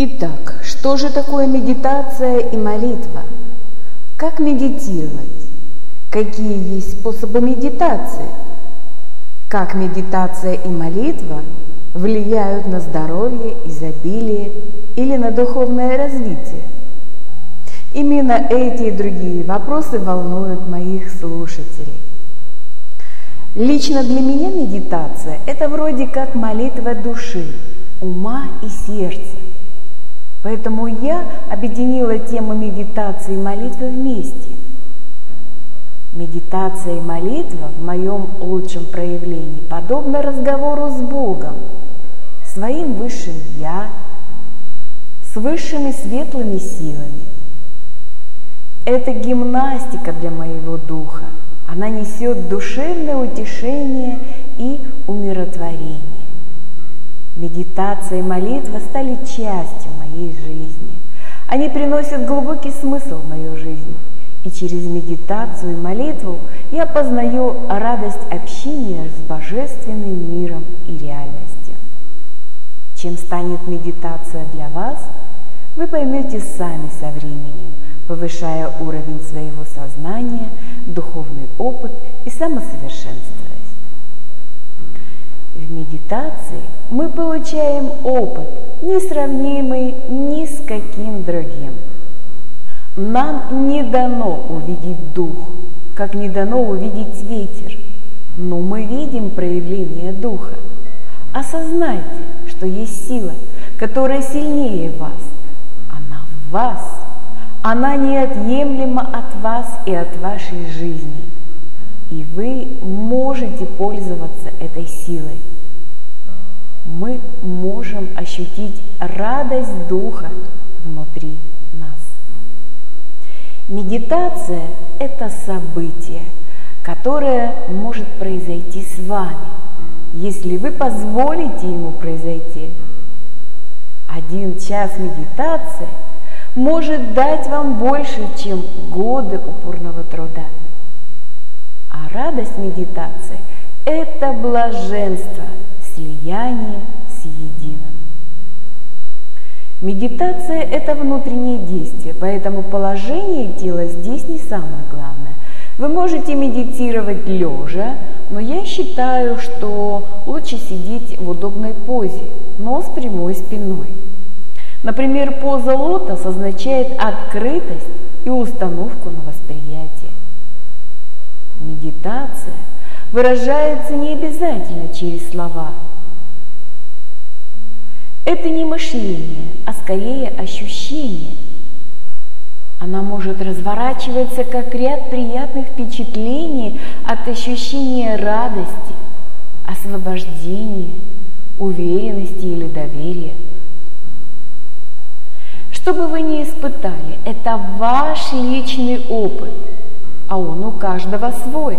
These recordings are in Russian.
Итак, что же такое медитация и молитва? Как медитировать? Какие есть способы медитации? Как медитация и молитва влияют на здоровье, изобилие или на духовное развитие? Именно эти и другие вопросы волнуют моих слушателей. Лично для меня медитация – это вроде как молитва души, ума и сердца. Поэтому я объединила тему медитации и молитвы вместе. Медитация и молитва в моем лучшем проявлении подобно разговору с Богом, своим высшим Я, с высшими светлыми силами. Это гимнастика для моего духа – она несет душевное утешение и умиротворение. Медитация и молитва стали частью моей жизни. Они приносят глубокий смысл в мою жизнь. И через медитацию и молитву я познаю радость общения с божественным миром и реальностью. Чем станет медитация для вас, вы поймете сами со временем, повышая уровень своего сознания – духовный опыт и самосовершенствуясь. В медитации мы получаем опыт, несравнимый ни с каким другим. Нам не дано увидеть дух, как не дано увидеть ветер, но мы видим проявление духа. Осознайте, что есть сила, которая сильнее вас. Она в вас. Она неотъемлема от вас и от вашей жизни. И вы можете пользоваться этой силой. Мы можем ощутить радость Духа внутри нас. Медитация – это событие, которое может произойти с вами, если вы позволите ему произойти. Один час медитации – может дать вам больше, чем годы упорного труда. А радость медитации – это блаженство, слияние с единым. Медитация – это внутреннее действие, поэтому положение тела здесь не самое главное. Вы можете медитировать лежа, но я считаю, что лучше сидеть в удобной позе, но с прямой спиной. Например, поза лотос означает открытость и установку на восприятие. Медитация выражается не обязательно через слова. Это не мышление, а скорее ощущение. Она может разворачиваться как ряд приятных впечатлений от ощущения радости, освобождения, уверенности или доверия – что бы вы ни испытали, это ваш личный опыт, а он у каждого свой.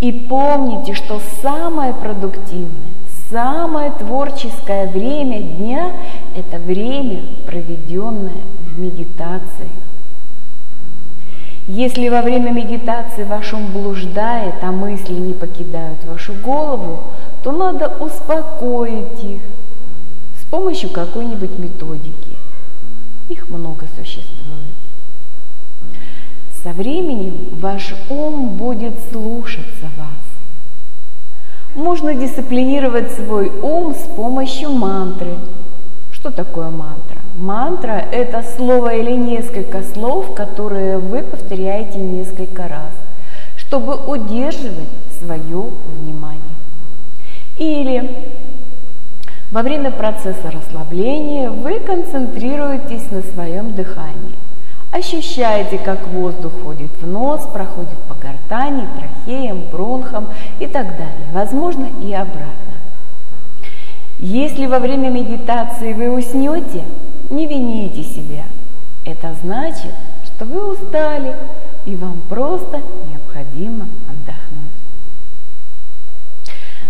И помните, что самое продуктивное, самое творческое время дня – это время, проведенное в медитации. Если во время медитации ваш ум блуждает, а мысли не покидают вашу голову, то надо успокоить их с помощью какой-нибудь методики. Их много существует. Со временем ваш ум будет слушаться вас. Можно дисциплинировать свой ум с помощью мантры. Что такое мантра? Мантра – это слово или несколько слов, которые вы повторяете несколько раз, чтобы удерживать свое внимание. Или во время процесса расслабления вы концентрируетесь на своем дыхании. Ощущаете, как воздух входит в нос, проходит по гортани, трахеям, бронхам и так далее. Возможно, и обратно. Если во время медитации вы уснете, не вините себя. Это значит, что вы устали и вам просто необходимо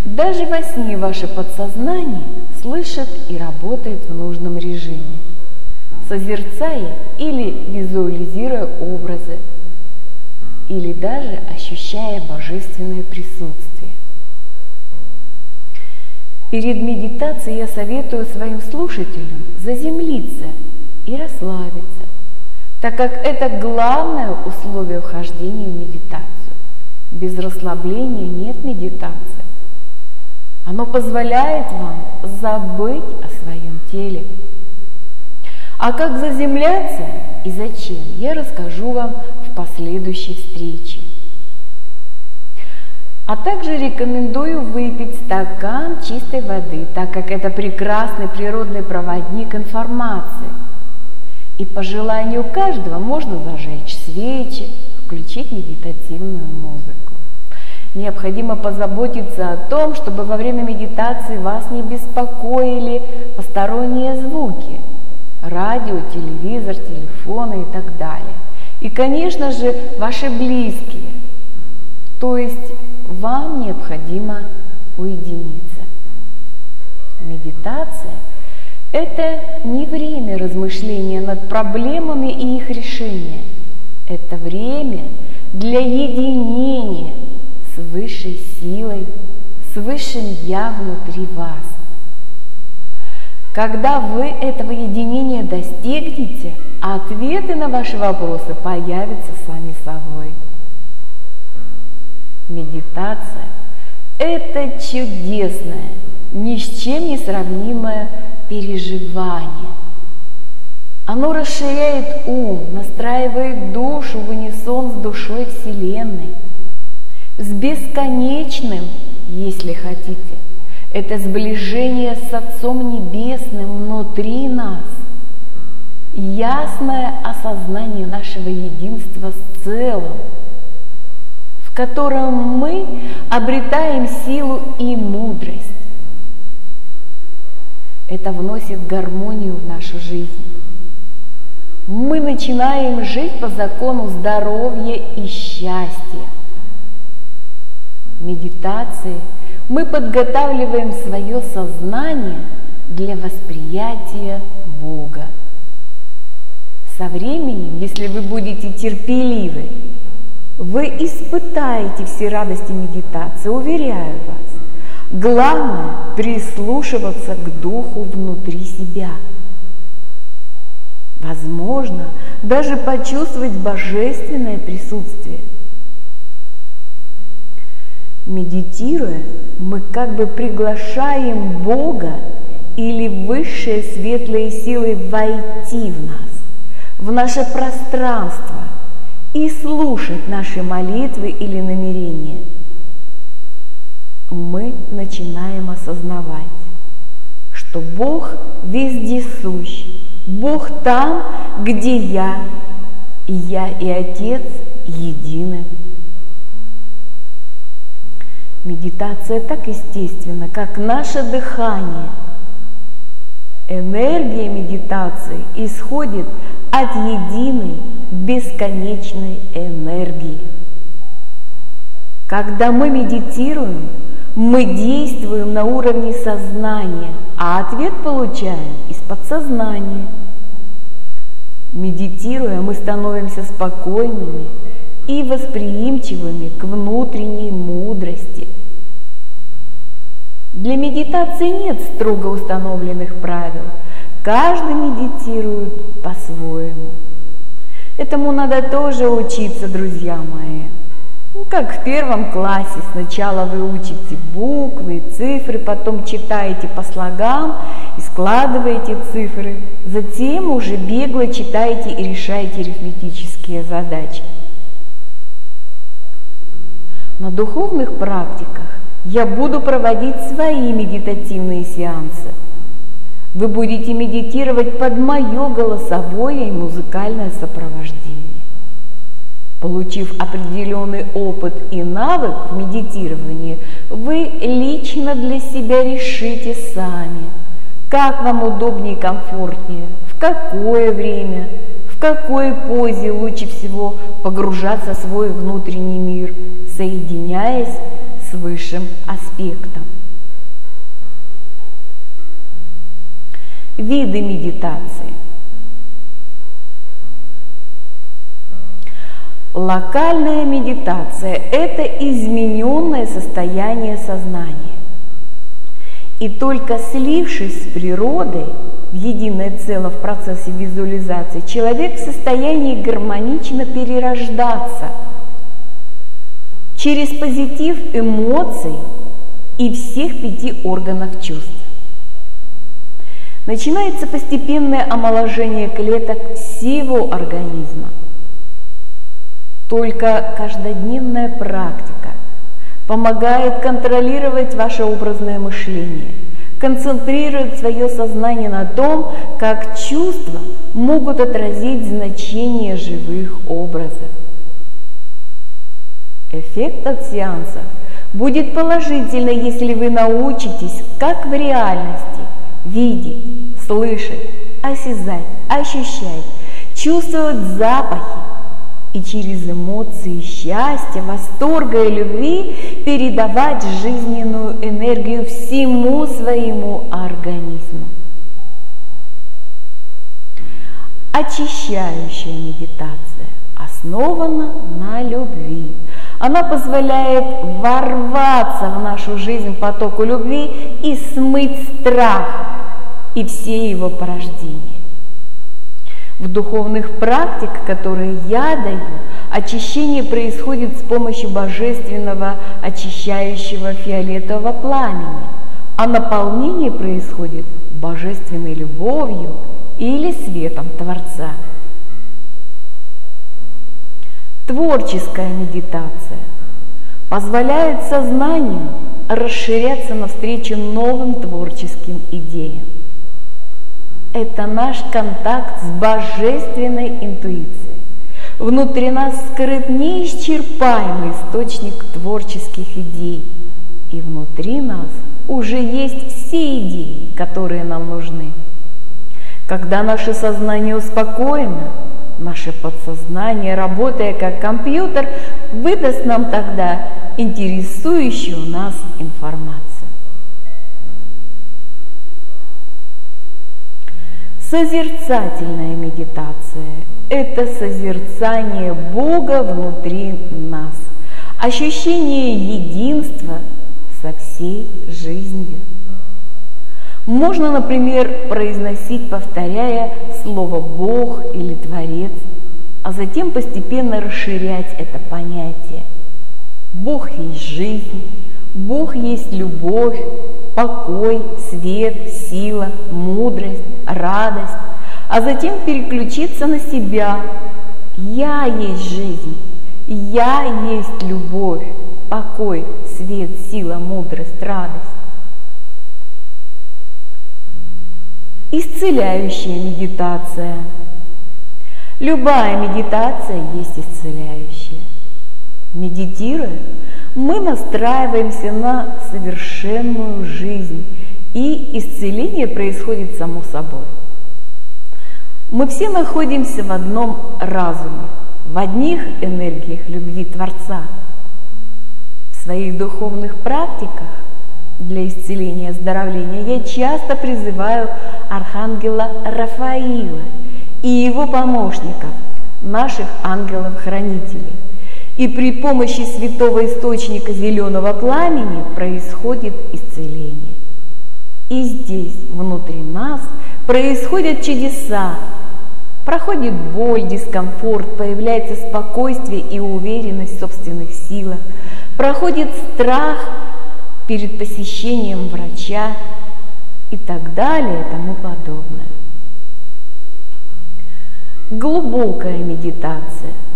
даже во сне ваше подсознание слышит и работает в нужном режиме, созерцая или визуализируя образы, или даже ощущая божественное присутствие. Перед медитацией я советую своим слушателям заземлиться и расслабиться, так как это главное условие вхождения в медитацию. Без расслабления нет медитации. Оно позволяет вам забыть о своем теле. А как заземляться и зачем, я расскажу вам в последующей встрече. А также рекомендую выпить стакан чистой воды, так как это прекрасный природный проводник информации. И по желанию каждого можно зажечь свечи, включить медитативную музыку. Необходимо позаботиться о том, чтобы во время медитации вас не беспокоили посторонние звуки – радио, телевизор, телефоны и так далее. И, конечно же, ваши близкие. То есть вам необходимо уединиться. Медитация – это не время размышления над проблемами и их решения. Это время для единения с высшей силой, с высшим «Я» внутри вас. Когда вы этого единения достигнете, ответы на ваши вопросы появятся сами собой. Медитация – это чудесное, ни с чем не сравнимое переживание. Оно расширяет ум, настраивает душу в унисон с душой Вселенной, с бесконечным, если хотите. Это сближение с Отцом Небесным внутри нас, ясное осознание нашего единства с целым – котором мы обретаем силу и мудрость. Это вносит гармонию в нашу жизнь. Мы начинаем жить по закону здоровья и счастья. Медитации мы подготавливаем свое сознание для восприятия Бога. Со временем, если вы будете терпеливы вы испытаете все радости медитации, уверяю вас. Главное – прислушиваться к духу внутри себя. Возможно, даже почувствовать божественное присутствие. Медитируя, мы как бы приглашаем Бога или высшие светлые силы войти в нас, в наше пространство, и слушать наши молитвы или намерения, мы начинаем осознавать, что Бог везде сущ, Бог там, где я, и я и Отец едины. Медитация так естественна, как наше дыхание. Энергия медитации исходит от единой бесконечной энергии. Когда мы медитируем, мы действуем на уровне сознания, а ответ получаем из подсознания. Медитируя, мы становимся спокойными и восприимчивыми к внутренней мудрости. Для медитации нет строго установленных правил. Каждый медитирует по-своему. Этому надо тоже учиться, друзья мои. Ну, как в первом классе. Сначала вы учите буквы, цифры, потом читаете по слогам и складываете цифры. Затем уже бегло читаете и решаете арифметические задачи. На духовных практиках я буду проводить свои медитативные сеансы – вы будете медитировать под мое голосовое и музыкальное сопровождение. Получив определенный опыт и навык в медитировании, вы лично для себя решите сами, как вам удобнее и комфортнее, в какое время, в какой позе лучше всего погружаться в свой внутренний мир, соединяясь с высшим аспектом. Виды медитации. Локальная медитация – это измененное состояние сознания. И только слившись с природой единое целое в процессе визуализации, человек в состоянии гармонично перерождаться через позитив эмоций и всех пяти органов чувств. Начинается постепенное омоложение клеток всего организма. Только каждодневная практика помогает контролировать ваше образное мышление, концентрировать свое сознание на том, как чувства могут отразить значение живых образов. Эффект от сеанса будет положительный, если вы научитесь, как в реальности, видеть, слышать, осязать, ощущать, чувствовать запахи, и через эмоции счастья, восторга и любви передавать жизненную энергию всему своему организму. Очищающая медитация основана на любви. Она позволяет ворваться в нашу жизнь потоку любви и смыть страх и все его порождения. В духовных практиках, которые я даю, очищение происходит с помощью божественного очищающего фиолетового пламени, а наполнение происходит божественной любовью или светом Творца. Творческая медитация позволяет сознанию расширяться навстречу новым творческим идеям это наш контакт с божественной интуицией. Внутри нас скрыт неисчерпаемый источник творческих идей. И внутри нас уже есть все идеи, которые нам нужны. Когда наше сознание успокоено, наше подсознание, работая как компьютер, выдаст нам тогда интересующую нас информацию. Созерцательная медитация – это созерцание Бога внутри нас, ощущение единства со всей жизнью. Можно, например, произносить, повторяя слово «Бог» или «Творец», а затем постепенно расширять это понятие. Бог есть жизнь, Бог есть любовь, покой, свет, сила, мудрость, радость, а затем переключиться на себя. Я есть жизнь, я есть любовь, покой, свет, сила, мудрость, радость. Исцеляющая медитация. Любая медитация есть исцеляющая. Медитируя, мы настраиваемся на совершенную жизнь, и исцеление происходит само собой. Мы все находимся в одном разуме, в одних энергиях любви Творца. В своих духовных практиках для исцеления и оздоровления я часто призываю Архангела Рафаила и его помощников, наших ангелов-хранителей. И при помощи святого источника зеленого пламени происходит исцеление. И здесь, внутри нас, происходят чудеса. Проходит боль, дискомфорт, появляется спокойствие и уверенность в собственных силах. Проходит страх перед посещением врача и так далее и тому подобное. Глубокая медитация –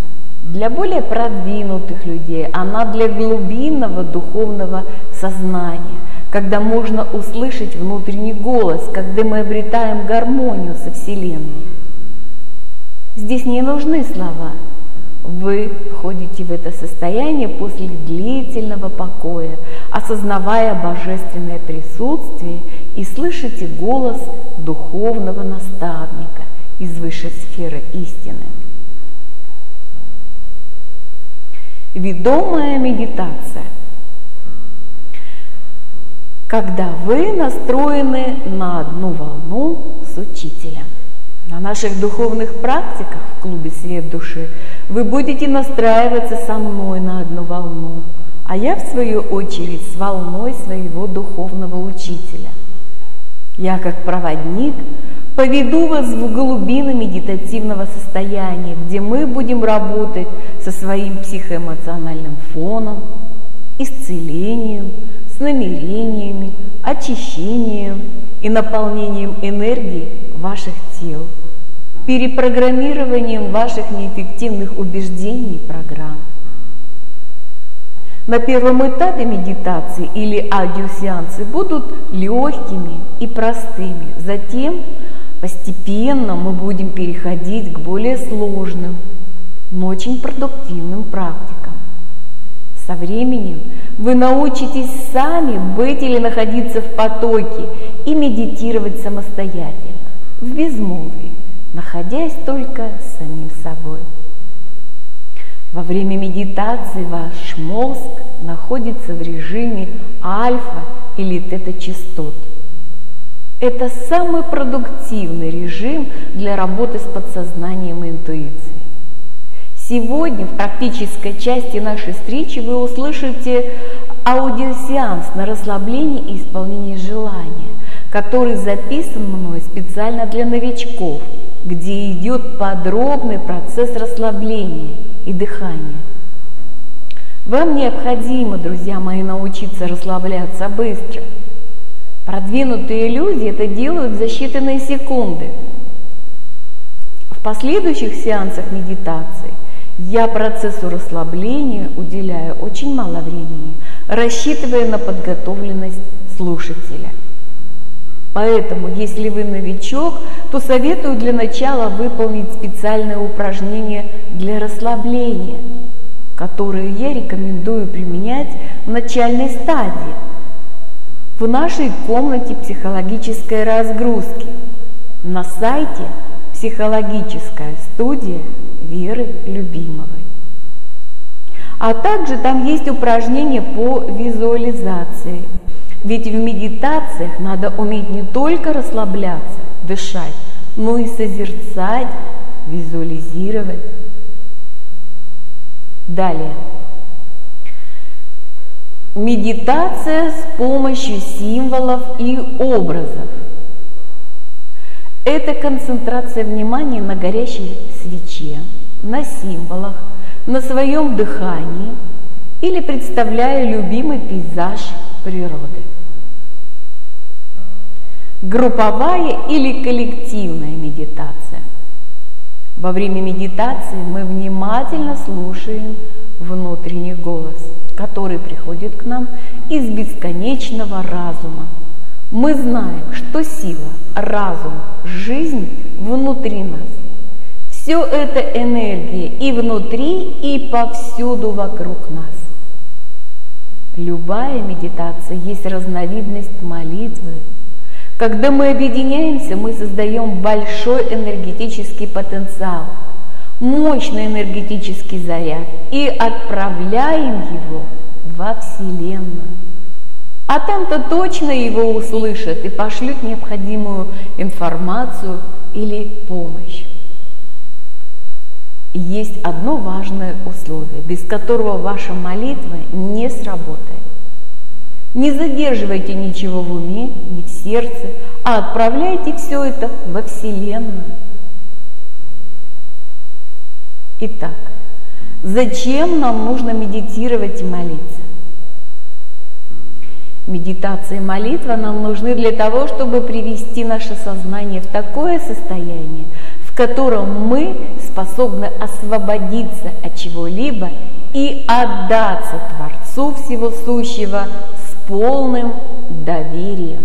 для более продвинутых людей, она для глубинного духовного сознания, когда можно услышать внутренний голос, когда мы обретаем гармонию со Вселенной. Здесь не нужны слова. Вы входите в это состояние после длительного покоя, осознавая божественное присутствие и слышите голос духовного наставника из высшей сферы истины. Ведомая медитация. Когда вы настроены на одну волну с учителем. На наших духовных практиках в клубе «Свет души» вы будете настраиваться со мной на одну волну, а я, в свою очередь, с волной своего духовного учителя. Я, как проводник, поведу вас в глубины медитативного состояния, где мы будем работать со своим психоэмоциональным фоном, исцелением, с намерениями, очищением и наполнением энергии ваших тел, перепрограммированием ваших неэффективных убеждений и программ. На первом этапе медитации или аудиосеансы будут легкими и простыми. Затем постепенно мы будем переходить к более сложным, но очень продуктивным практикам. Со временем вы научитесь сами быть или находиться в потоке и медитировать самостоятельно, в безмолвии, находясь только с самим собой. Во время медитации ваш мозг находится в режиме альфа или тета-частот. Это самый продуктивный режим для работы с подсознанием и интуицией. Сегодня в практической части нашей встречи вы услышите аудиосеанс на расслабление и исполнение желания, который записан мной специально для новичков, где идет подробный процесс расслабления – и дыхание. Вам необходимо, друзья мои, научиться расслабляться быстро. Продвинутые люди это делают за считанные секунды. В последующих сеансах медитации я процессу расслабления уделяю очень мало времени, рассчитывая на подготовленность слушателя. Поэтому, если вы новичок, то советую для начала выполнить специальное упражнение для расслабления, которые я рекомендую применять в начальной стадии в нашей комнате психологической разгрузки на сайте «Психологическая студия Веры Любимовой». А также там есть упражнения по визуализации – ведь в медитациях надо уметь не только расслабляться, дышать, но и созерцать, визуализировать. Далее. Медитация с помощью символов и образов. Это концентрация внимания на горящей свече, на символах, на своем дыхании или представляя любимый пейзаж природы. Групповая или коллективная медитация. Во время медитации мы внимательно слушаем внутренний голос, который приходит к нам из бесконечного разума. Мы знаем, что сила, разум, жизнь внутри нас. Все это энергия и внутри, и повсюду вокруг нас. Любая медитация есть разновидность молитвы. Когда мы объединяемся, мы создаем большой энергетический потенциал, мощный энергетический заряд и отправляем его во Вселенную. А там-то точно его услышат и пошлют необходимую информацию или помощь есть одно важное условие, без которого ваша молитва не сработает. Не задерживайте ничего в уме, ни в сердце, а отправляйте все это во Вселенную. Итак, зачем нам нужно медитировать и молиться? Медитация и молитва нам нужны для того, чтобы привести наше сознание в такое состояние, в котором мы способны освободиться от чего-либо и отдаться Творцу Всего Сущего полным доверием.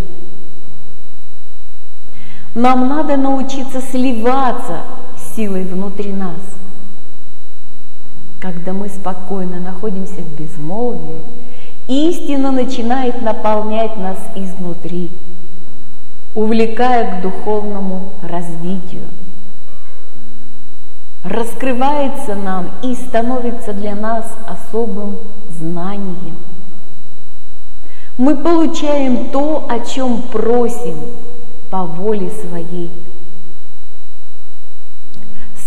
Нам надо научиться сливаться с силой внутри нас. Когда мы спокойно находимся в безмолвии, истина начинает наполнять нас изнутри, увлекая к духовному развитию раскрывается нам и становится для нас особым знанием. Мы получаем то, о чем просим по воле своей.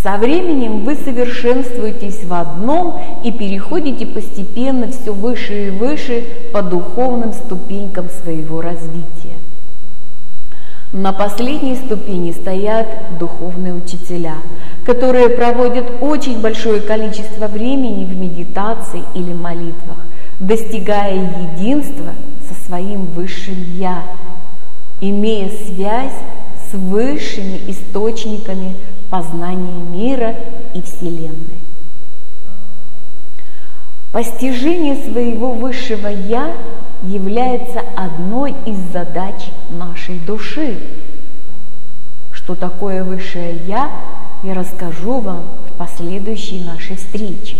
Со временем вы совершенствуетесь в одном и переходите постепенно все выше и выше по духовным ступенькам своего развития. На последней ступени стоят духовные учителя, которые проводят очень большое количество времени в медитации или молитвах, достигая единства со своим высшим «Я», имея связь с высшими источниками познания мира и Вселенной. Постижение своего высшего «Я» является одной из задач нашей души. Что такое высшее «Я» я расскажу вам в последующей нашей встрече.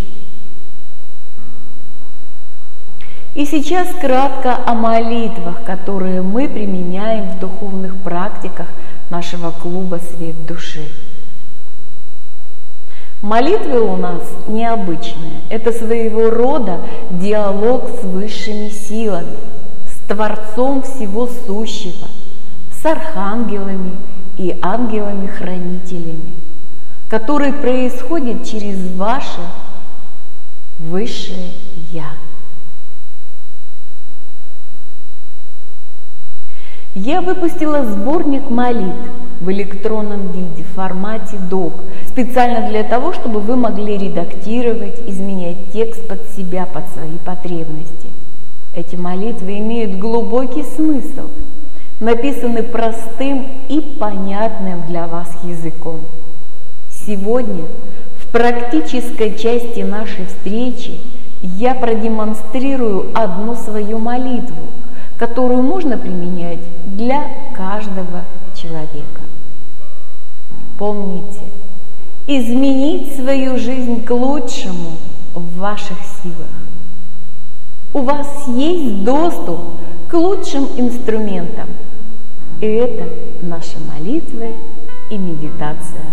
И сейчас кратко о молитвах, которые мы применяем в духовных практиках нашего клуба «Свет души». Молитвы у нас необычные. Это своего рода диалог с высшими силами, с Творцом всего сущего, с архангелами и ангелами-хранителями, который происходит через ваше высшее Я. Я выпустила сборник молитв в электронном виде, в формате DOC, специально для того, чтобы вы могли редактировать, изменять текст под себя, под свои потребности. Эти молитвы имеют глубокий смысл, написаны простым и понятным для вас языком. Сегодня в практической части нашей встречи я продемонстрирую одну свою молитву, которую можно применять для каждого человека. Помните, изменить свою жизнь к лучшему в ваших силах. У вас есть доступ к лучшим инструментам. И это наши молитвы и медитация.